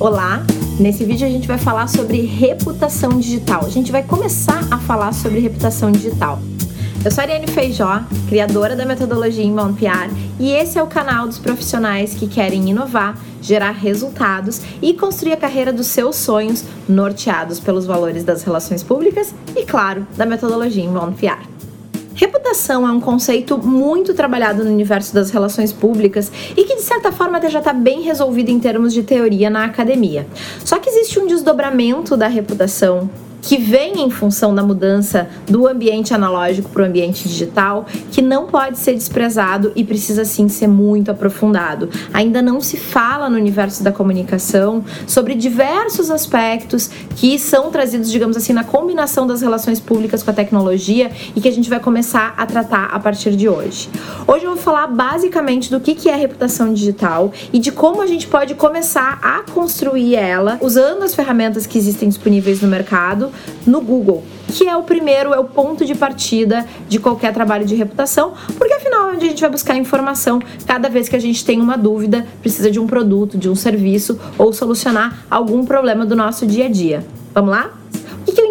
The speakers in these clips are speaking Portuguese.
Olá! Nesse vídeo a gente vai falar sobre reputação digital. A gente vai começar a falar sobre reputação digital. Eu sou a Ariane Feijó, criadora da metodologia Inbound PR, e esse é o canal dos profissionais que querem inovar, gerar resultados e construir a carreira dos seus sonhos, norteados pelos valores das relações públicas e, claro, da metodologia Inbound PR. Reputação é um conceito muito trabalhado no universo das relações públicas e que, de certa forma, já está bem resolvido em termos de teoria na academia. Só que existe um desdobramento da reputação que vem em função da mudança do ambiente analógico para o ambiente digital, que não pode ser desprezado e precisa sim ser muito aprofundado. Ainda não se fala no universo da comunicação sobre diversos aspectos que são trazidos, digamos assim, na combinação das relações públicas com a tecnologia e que a gente vai começar a tratar a partir de hoje. Hoje eu vou falar basicamente do que é reputação digital e de como a gente pode começar a construir ela usando as ferramentas que existem disponíveis no mercado no Google, que é o primeiro, é o ponto de partida de qualquer trabalho de reputação, porque afinal é onde a gente vai buscar informação cada vez que a gente tem uma dúvida, precisa de um produto, de um serviço ou solucionar algum problema do nosso dia a dia. Vamos lá?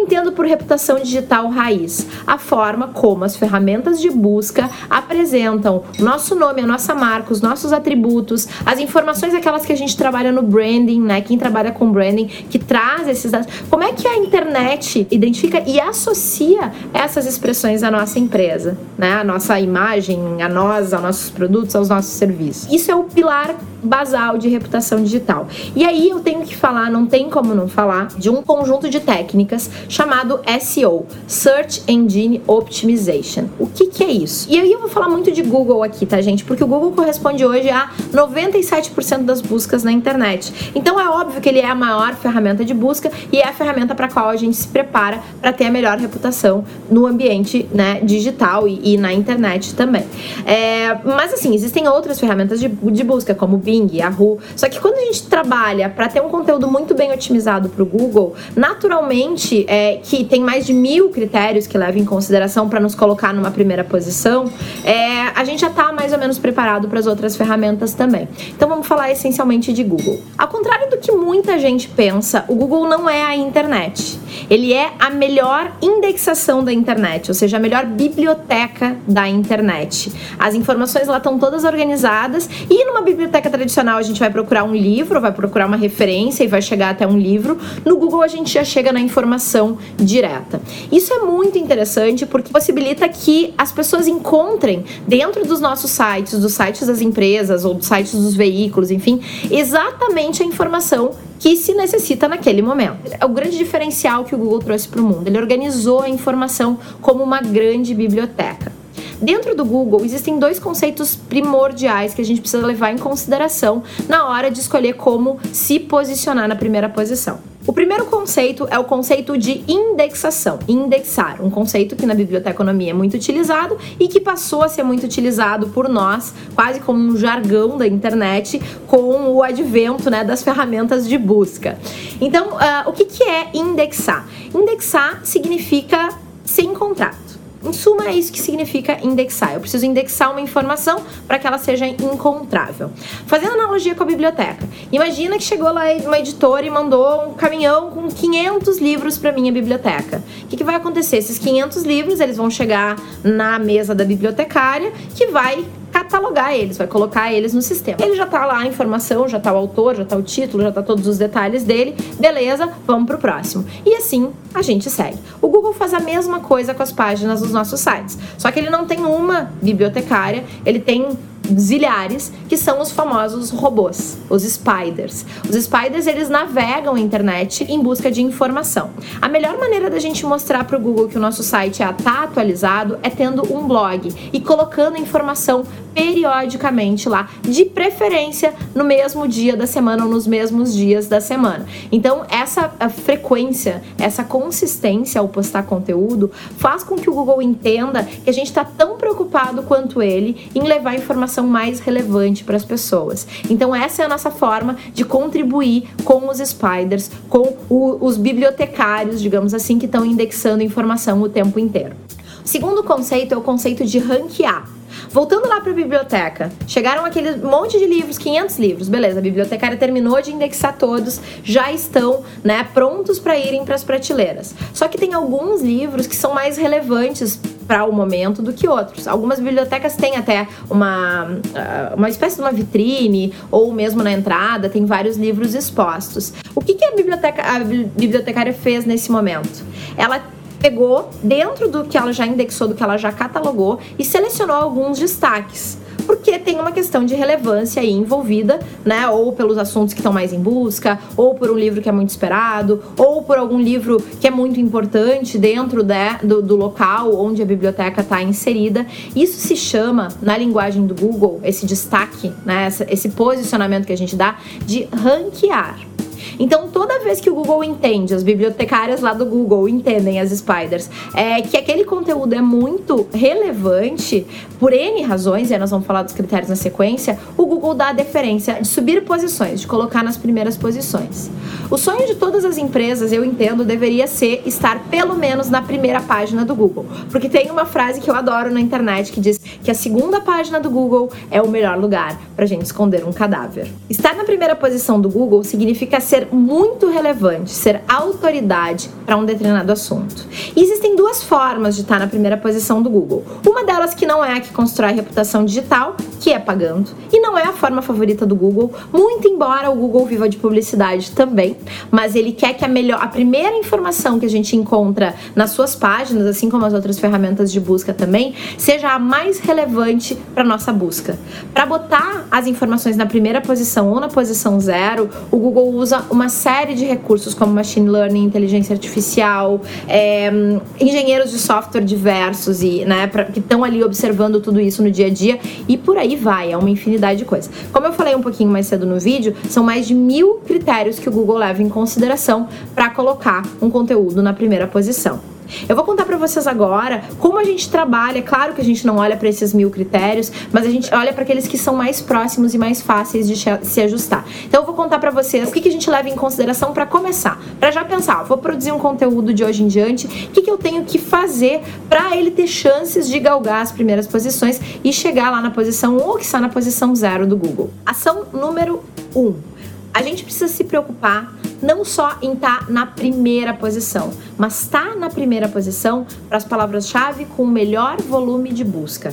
Entendo por reputação digital raiz? A forma como as ferramentas de busca apresentam o nosso nome, a nossa marca, os nossos atributos, as informações aquelas que a gente trabalha no branding, né? Quem trabalha com branding, que traz esses dados. Como é que a internet identifica e associa essas expressões à nossa empresa, né? A nossa imagem, a nós, aos nossos produtos, aos nossos serviços. Isso é o pilar basal de reputação digital. E aí eu tenho que falar, não tem como não falar, de um conjunto de técnicas chamado SEO, Search Engine Optimization. O que, que é isso? E aí eu vou falar muito de Google aqui, tá, gente? Porque o Google corresponde hoje a 97% das buscas na internet. Então é óbvio que ele é a maior ferramenta de busca e é a ferramenta para qual a gente se prepara para ter a melhor reputação no ambiente né, digital e, e na internet também. É, mas assim, existem outras ferramentas de, de busca, como Bing, Yahoo. Só que quando a gente trabalha para ter um conteúdo muito bem otimizado para o Google, naturalmente, é, que tem mais de mil critérios que levam em consideração para nos colocar numa primeira posição, é, a gente já está mais ou menos preparado para as outras ferramentas também. Então vamos falar essencialmente de Google. Ao contrário do que muita gente pensa, o Google não é a internet. Ele é a melhor indexação da internet, ou seja, a melhor biblioteca da internet. As informações lá estão todas organizadas e numa biblioteca tradicional a gente vai procurar um livro, vai procurar uma referência e vai chegar até um livro. No Google a gente já chega na informação direta. Isso é muito interessante porque possibilita que as pessoas encontrem dentro dos nossos sites, dos sites das empresas ou dos sites dos veículos, enfim, exatamente a informação que se necessita naquele momento. É o grande diferencial que o Google trouxe para o mundo. Ele organizou a informação como uma grande biblioteca. Dentro do Google existem dois conceitos primordiais que a gente precisa levar em consideração na hora de escolher como se posicionar na primeira posição. O primeiro conceito é o conceito de indexação, indexar, um conceito que na biblioteconomia é muito utilizado e que passou a ser muito utilizado por nós, quase como um jargão da internet, com o advento né, das ferramentas de busca. Então, uh, o que, que é indexar? Indexar significa ser encontrado. Em suma, é isso que significa indexar. Eu preciso indexar uma informação para que ela seja encontrável. Fazendo analogia com a biblioteca. Imagina que chegou lá uma editora e mandou um caminhão com 500 livros para minha biblioteca. O que, que vai acontecer? Esses 500 livros, eles vão chegar na mesa da bibliotecária, que vai catalogar eles, vai colocar eles no sistema. Ele já tá lá a informação, já tá o autor, já tá o título, já tá todos os detalhes dele. Beleza, vamos pro próximo. E assim a gente segue. O Google faz a mesma coisa com as páginas dos nossos sites. Só que ele não tem uma bibliotecária, ele tem zilhares, que são os famosos robôs, os spiders. Os spiders, eles navegam a internet em busca de informação. A melhor maneira da gente mostrar para o Google que o nosso site está atualizado é tendo um blog e colocando informação periodicamente lá, de preferência no mesmo dia da semana ou nos mesmos dias da semana. Então, essa frequência, essa consistência ao postar conteúdo faz com que o Google entenda que a gente está tão preocupado quanto ele em levar informação mais relevante para as pessoas. Então, essa é a nossa forma de contribuir com os spiders, com o, os bibliotecários, digamos assim, que estão indexando informação o tempo inteiro. Segundo conceito é o conceito de ranquear. Voltando lá para a biblioteca, chegaram aquele monte de livros, 500 livros, beleza? A bibliotecária terminou de indexar todos, já estão, né, prontos para irem para as prateleiras. Só que tem alguns livros que são mais relevantes para o momento do que outros. Algumas bibliotecas têm até uma, ah, uma espécie de uma vitrine ou mesmo na entrada tem vários livros expostos. O que, que a, biblioteca, a bibliotecária fez nesse momento? Ela pegou dentro do que ela já indexou, do que ela já catalogou e selecionou alguns destaques porque tem uma questão de relevância aí envolvida, né? Ou pelos assuntos que estão mais em busca, ou por um livro que é muito esperado, ou por algum livro que é muito importante dentro de, do, do local onde a biblioteca está inserida. Isso se chama, na linguagem do Google, esse destaque, né? Esse posicionamento que a gente dá de ranquear. Então, toda vez que o Google entende, as bibliotecárias lá do Google entendem as spiders, é que aquele conteúdo é muito relevante por N razões, e nós vamos falar dos critérios na sequência, o Google dá a deferência de subir posições, de colocar nas primeiras posições. O sonho de todas as empresas, eu entendo, deveria ser estar pelo menos na primeira página do Google. Porque tem uma frase que eu adoro na internet que diz que a segunda página do Google é o melhor lugar para gente esconder um cadáver. Estar na primeira posição do Google significa ser muito relevante, ser autoridade para um determinado assunto. E existem duas formas de estar na primeira posição do Google. Uma delas que não é a que constrói reputação digital, que é pagando, e não é a forma favorita do Google, muito embora o Google viva de publicidade também, mas ele quer que a melhor, a primeira informação que a gente encontra nas suas páginas, assim como as outras ferramentas de busca também, seja a mais relevante para nossa busca. Para botar as informações na primeira posição ou na posição zero, o Google usa uma série de recursos como machine learning, inteligência artificial, é, engenheiros de software diversos e, né, pra, que estão ali observando tudo isso no dia a dia e por aí vai, é uma infinidade de coisas. Como eu falei um pouquinho mais cedo no vídeo, são mais de mil critérios que o Google leva em consideração para colocar um conteúdo na primeira posição. Eu vou contar para vocês agora como a gente trabalha. Claro que a gente não olha para esses mil critérios, mas a gente olha para aqueles que são mais próximos e mais fáceis de se ajustar. Então eu vou contar para vocês o que, que a gente leva em consideração para começar, para já pensar, vou produzir um conteúdo de hoje em diante, o que, que eu tenho que fazer para ele ter chances de galgar as primeiras posições e chegar lá na posição 1 ou que está na posição 0 do Google. Ação número 1. Um, a gente precisa se preocupar não só em estar tá na primeira posição, mas estar tá na primeira posição para as palavras-chave com o melhor volume de busca.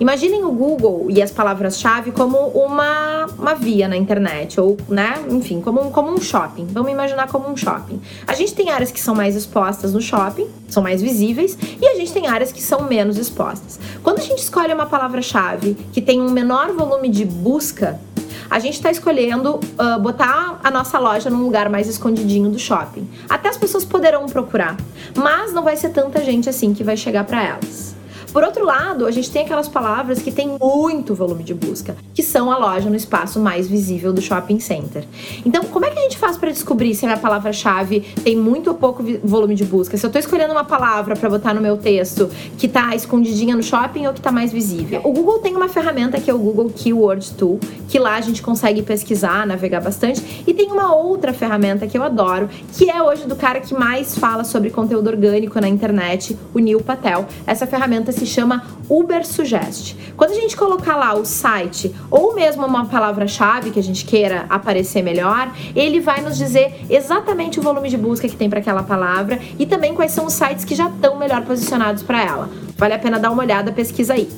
Imaginem o Google e as palavras-chave como uma, uma via na internet, ou, né, enfim, como um, como um shopping. Vamos imaginar como um shopping. A gente tem áreas que são mais expostas no shopping, são mais visíveis, e a gente tem áreas que são menos expostas. Quando a gente escolhe uma palavra-chave que tem um menor volume de busca, a gente está escolhendo uh, botar a nossa loja num lugar mais escondidinho do shopping. Até as pessoas poderão procurar, mas não vai ser tanta gente assim que vai chegar para elas. Por outro lado, a gente tem aquelas palavras que têm muito volume de busca, que são a loja no espaço mais visível do shopping center. Então, como é que a gente faz para descobrir se a minha palavra-chave tem muito ou pouco volume de busca? Se eu estou escolhendo uma palavra para botar no meu texto que está escondidinha no shopping ou que está mais visível? O Google tem uma ferramenta que é o Google Keyword Tool, que lá a gente consegue pesquisar, navegar bastante, e tem uma outra ferramenta que eu adoro, que é hoje do cara que mais fala sobre conteúdo orgânico na internet, o Neil Patel. Essa ferramenta se chama Uber Suggest. Quando a gente colocar lá o site ou mesmo uma palavra-chave que a gente queira aparecer melhor, ele vai nos dizer exatamente o volume de busca que tem para aquela palavra e também quais são os sites que já estão melhor posicionados para ela. Vale a pena dar uma olhada, pesquisa aí.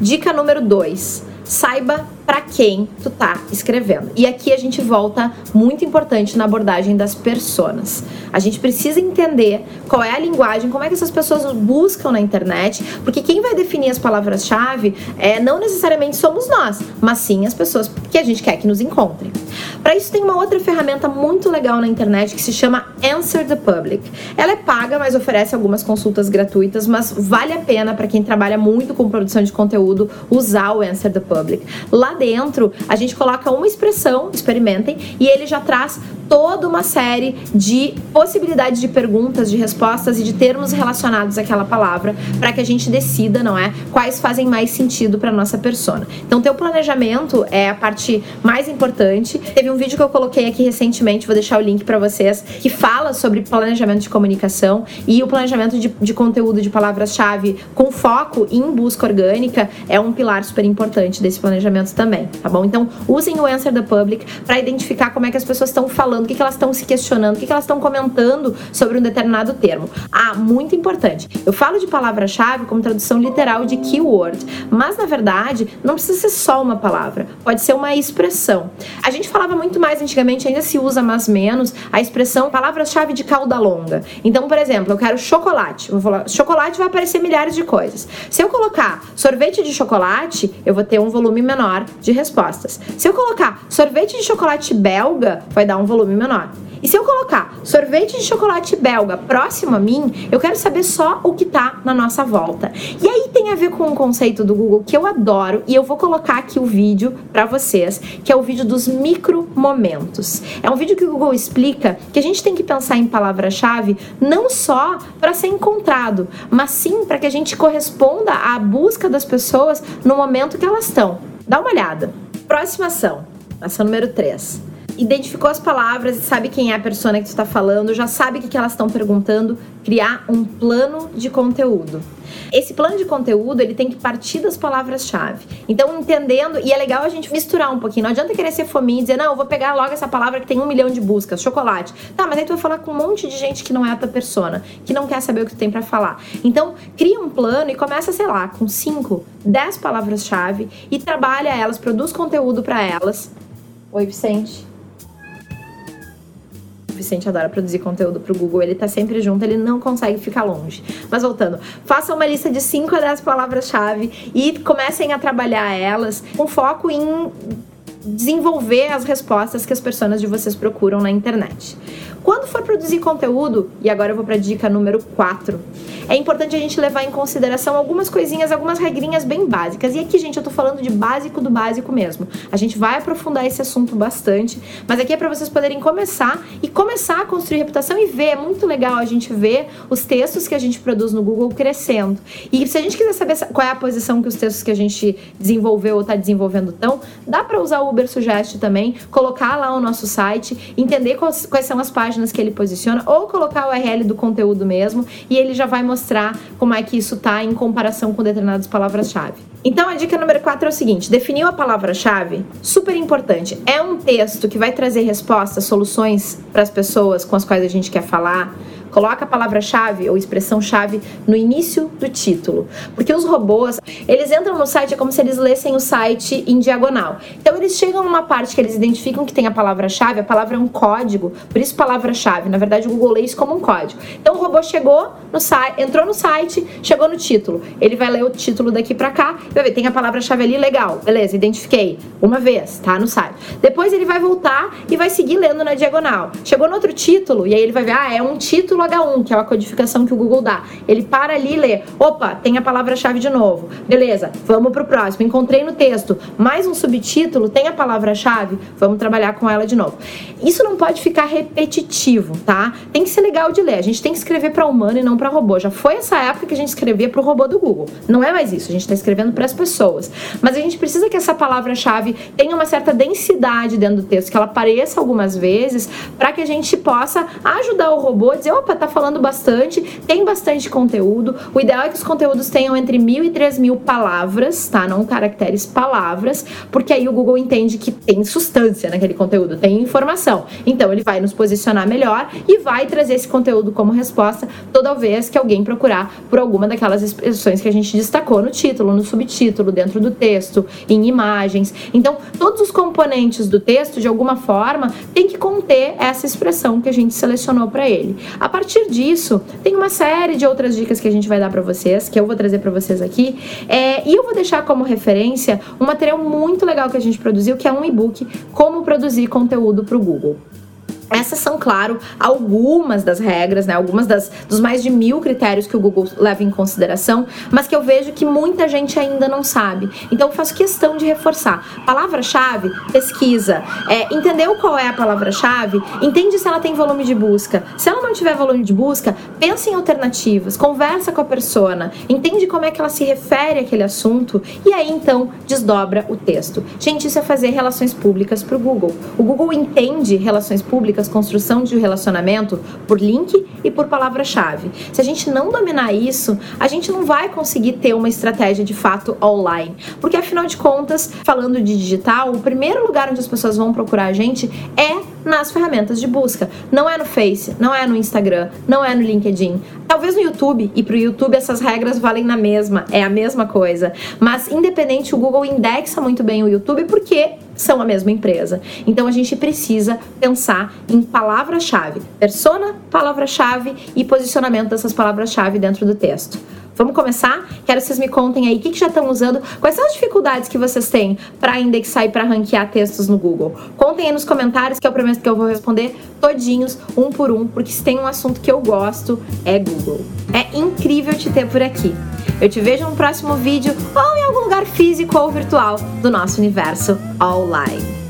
Dica número 2 saiba para quem tu tá escrevendo. E aqui a gente volta muito importante na abordagem das personas. A gente precisa entender qual é a linguagem, como é que essas pessoas buscam na internet, porque quem vai definir as palavras-chave é não necessariamente somos nós, mas sim as pessoas que a gente quer que nos encontrem. Para isso tem uma outra ferramenta muito legal na internet que se chama Answer the Public. Ela é paga, mas oferece algumas consultas gratuitas, mas vale a pena para quem trabalha muito com produção de conteúdo usar o Answer the Public. Lá dentro, a gente coloca uma expressão, experimentem, e ele já traz toda uma série de possibilidades de perguntas, de respostas e de termos relacionados àquela palavra para que a gente decida, não é, quais fazem mais sentido para nossa persona. Então, teu planejamento é a parte mais importante. Teve um vídeo que eu coloquei aqui recentemente, vou deixar o link para vocês, que fala sobre planejamento de comunicação e o planejamento de, de conteúdo de palavras-chave com foco em busca orgânica é um pilar super importante desse planejamento também, tá bom? Então, usem o Answer the Public para identificar como é que as pessoas estão falando, o que, que elas estão se questionando, o que, que elas estão comentando sobre um determinado termo. Ah, muito importante. Eu falo de palavra-chave como tradução literal de keyword, mas na verdade não precisa ser só uma palavra, pode ser uma expressão. A gente falava muito mais antigamente, ainda se usa mais menos, a expressão palavra-chave de cauda longa. Então, por exemplo, eu quero chocolate. Vou falar, chocolate vai aparecer milhares de coisas. Se eu colocar sorvete de chocolate, eu vou ter um volume menor de respostas. Se eu colocar sorvete de chocolate belga, vai dar um volume menor. E se eu colocar sorvete de chocolate belga próximo a mim, eu quero saber só o que tá na nossa volta. E aí tem a ver com um conceito do Google que eu adoro e eu vou colocar aqui o vídeo para vocês, que é o vídeo dos micro momentos. É um vídeo que o Google explica que a gente tem que pensar em palavra-chave não só para ser encontrado, mas sim para que a gente corresponda à busca das pessoas no momento que elas estão. Dá uma olhada. Próxima ação, ação número 3 identificou as palavras e sabe quem é a persona que tu está falando, já sabe o que, que elas estão perguntando, criar um plano de conteúdo. Esse plano de conteúdo, ele tem que partir das palavras-chave. Então, entendendo, e é legal a gente misturar um pouquinho. Não adianta querer ser fominha e dizer, não, eu vou pegar logo essa palavra que tem um milhão de buscas, chocolate. Tá, mas aí tu vai falar com um monte de gente que não é a tua persona, que não quer saber o que tu tem para falar. Então, cria um plano e começa, sei lá, com 5, 10 palavras-chave e trabalha elas, produz conteúdo para elas. Oi, Vicente. Vicente adora produzir conteúdo pro Google, ele tá sempre junto, ele não consegue ficar longe. Mas voltando, faça uma lista de 5 a 10 palavras-chave e comecem a trabalhar elas com foco em desenvolver as respostas que as pessoas de vocês procuram na internet. Quando for produzir conteúdo, e agora eu vou para dica número 4, é importante a gente levar em consideração algumas coisinhas, algumas regrinhas bem básicas. E aqui, gente, eu tô falando de básico do básico mesmo. A gente vai aprofundar esse assunto bastante, mas aqui é para vocês poderem começar e começar a construir reputação e ver. É muito legal a gente ver os textos que a gente produz no Google crescendo. E se a gente quiser saber qual é a posição que os textos que a gente desenvolveu ou está desenvolvendo estão, dá para usar o Uber Suggest também, colocar lá o nosso site, entender quais, quais são as páginas páginas que ele posiciona, ou colocar o URL do conteúdo mesmo, e ele já vai mostrar como é que isso tá em comparação com determinadas palavras-chave. Então a dica número 4 é o seguinte: definiu a palavra-chave? Super importante. É um texto que vai trazer respostas, soluções para as pessoas com as quais a gente quer falar Coloca a palavra-chave ou expressão-chave no início do título. Porque os robôs, eles entram no site, é como se eles lessem o site em diagonal. Então eles chegam numa parte que eles identificam que tem a palavra-chave, a palavra é um código, por isso palavra-chave. Na verdade, o Google lê isso como um código. Então o robô chegou no site, entrou no site, chegou no título. Ele vai ler o título daqui para cá, vai ver, tem a palavra-chave ali, legal, beleza, identifiquei. Uma vez, tá no site. Depois ele vai voltar e vai seguir lendo na diagonal. Chegou no outro título, e aí ele vai ver, ah, é um título H1, que é a codificação que o Google dá. Ele para ali e lê. Opa, tem a palavra-chave de novo. Beleza, vamos pro próximo. Encontrei no texto mais um subtítulo, tem a palavra-chave, vamos trabalhar com ela de novo. Isso não pode ficar repetitivo, tá? Tem que ser legal de ler. A gente tem que escrever para humano e não para robô. Já foi essa época que a gente escrevia para o robô do Google. Não é mais isso. A gente está escrevendo para as pessoas. Mas a gente precisa que essa palavra-chave tenha uma certa densidade dentro do texto, que ela apareça algumas vezes, para que a gente possa ajudar o robô a dizer, opa, tá falando bastante, tem bastante conteúdo. O ideal é que os conteúdos tenham entre mil e três mil palavras, tá? Não caracteres, palavras, porque aí o Google entende que tem substância naquele conteúdo, tem informação. Então ele vai nos posicionar melhor e vai trazer esse conteúdo como resposta toda vez que alguém procurar por alguma daquelas expressões que a gente destacou no título, no subtítulo, dentro do texto, em imagens. Então, todos os componentes do texto, de alguma forma, tem que conter essa expressão que a gente selecionou para ele. A partir disso, tem uma série de outras dicas que a gente vai dar para vocês, que eu vou trazer para vocês aqui. É, e eu vou deixar como referência um material muito legal que a gente produziu, que é um e-book Como Produzir Conteúdo para o Google. Essas são, claro, algumas das regras, né? Algumas das, dos mais de mil critérios que o Google leva em consideração, mas que eu vejo que muita gente ainda não sabe. Então, faço questão de reforçar. Palavra-chave, pesquisa. É, entendeu qual é a palavra-chave? Entende se ela tem volume de busca. Se ela não tiver volume de busca, pensa em alternativas, conversa com a persona, entende como é que ela se refere àquele assunto e aí então desdobra o texto. Gente, isso é fazer relações públicas para o Google. O Google entende relações públicas públicas, construção de relacionamento por link e por palavra-chave. Se a gente não dominar isso, a gente não vai conseguir ter uma estratégia de fato online. Porque afinal de contas, falando de digital, o primeiro lugar onde as pessoas vão procurar a gente é nas ferramentas de busca. Não é no Face, não é no Instagram, não é no LinkedIn. Talvez no YouTube, e para o YouTube essas regras valem na mesma, é a mesma coisa. Mas independente, o Google indexa muito bem o YouTube porque são a mesma empresa. Então a gente precisa pensar em palavra-chave, persona, palavra-chave e posicionamento dessas palavras-chave dentro do texto. Vamos começar? Quero que vocês me contem aí o que, que já estão usando, quais são as dificuldades que vocês têm para indexar e para ranquear textos no Google. Contem aí nos comentários que eu prometo que eu vou responder todinhos, um por um, porque se tem um assunto que eu gosto é Google. É incrível te ter por aqui. Eu te vejo no próximo vídeo ou em algum lugar físico ou virtual do nosso universo online.